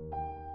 you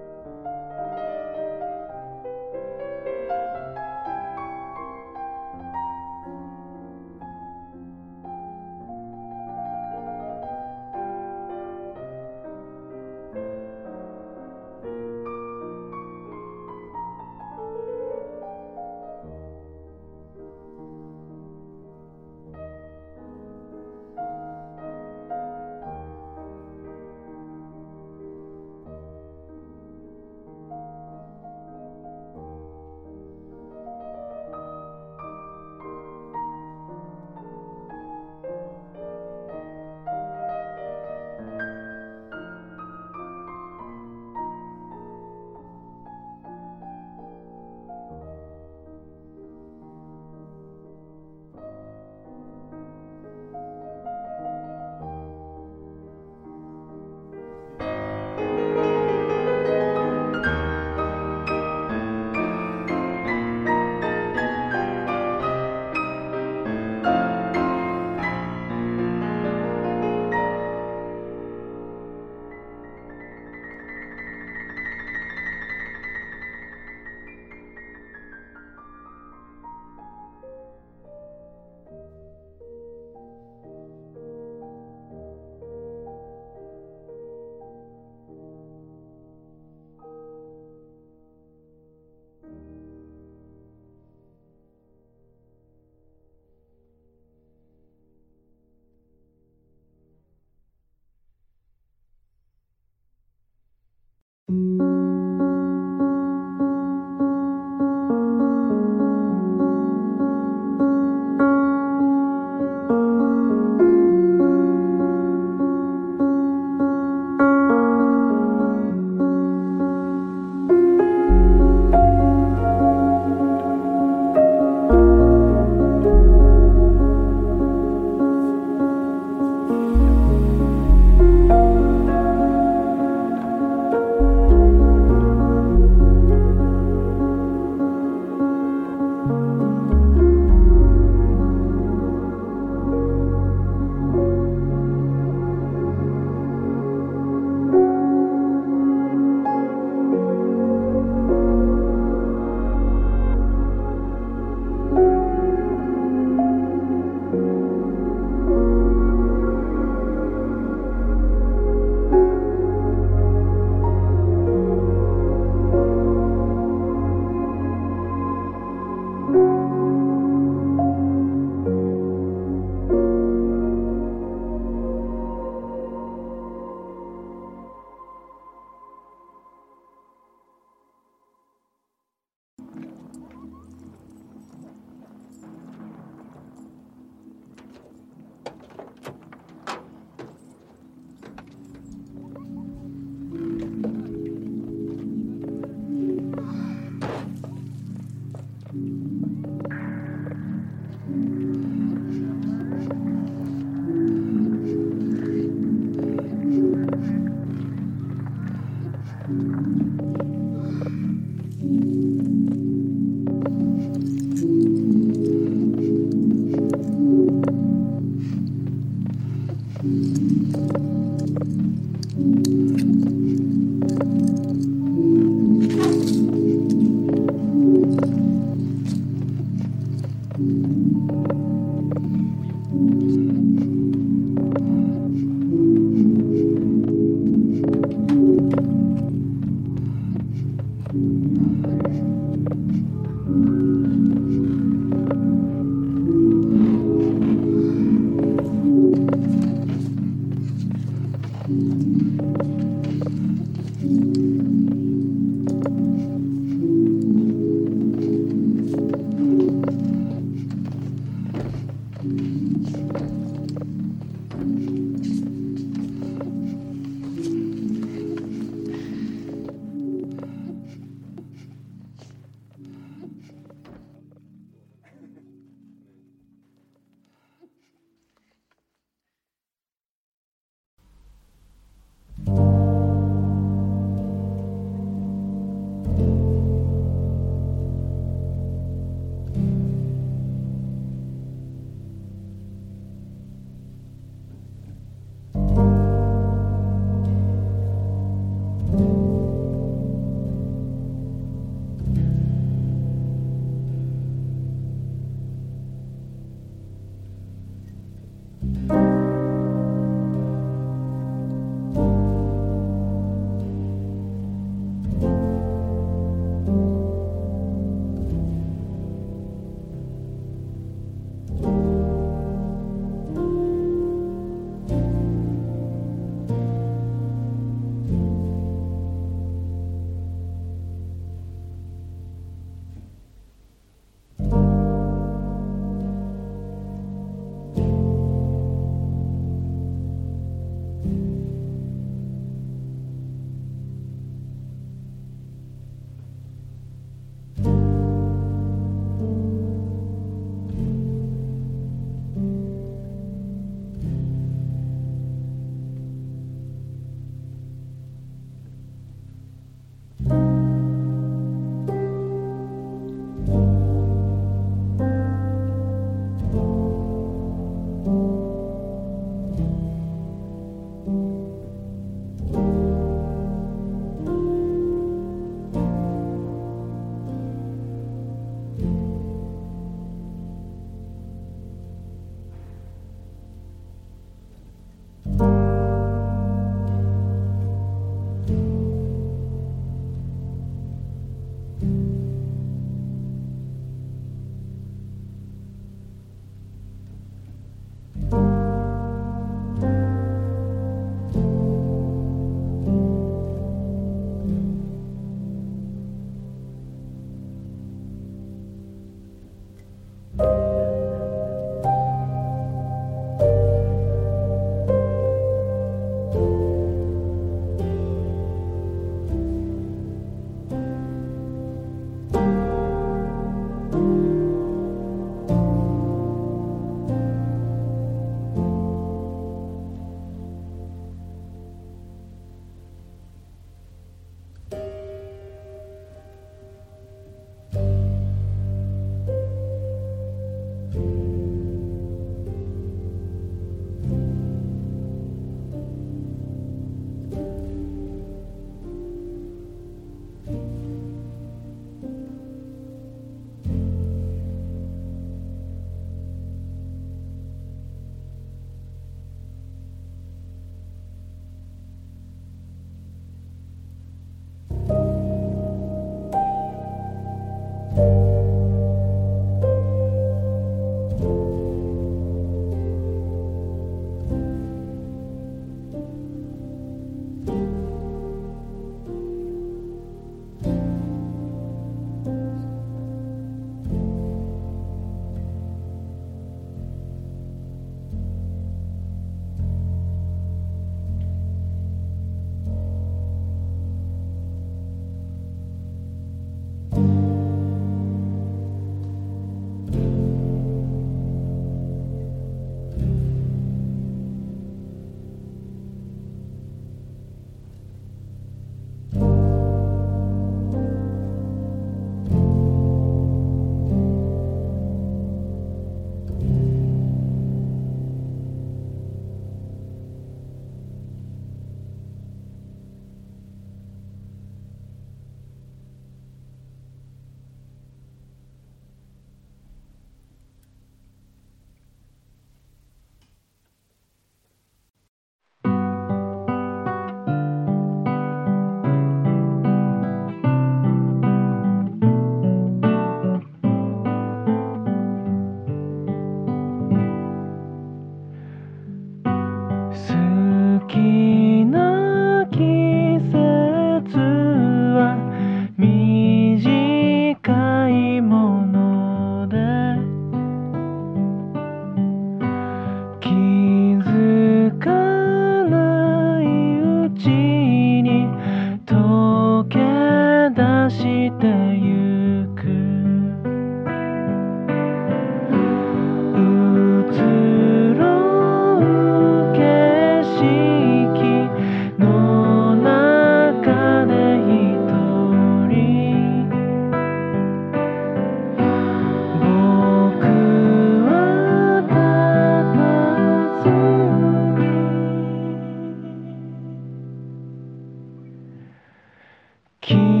keep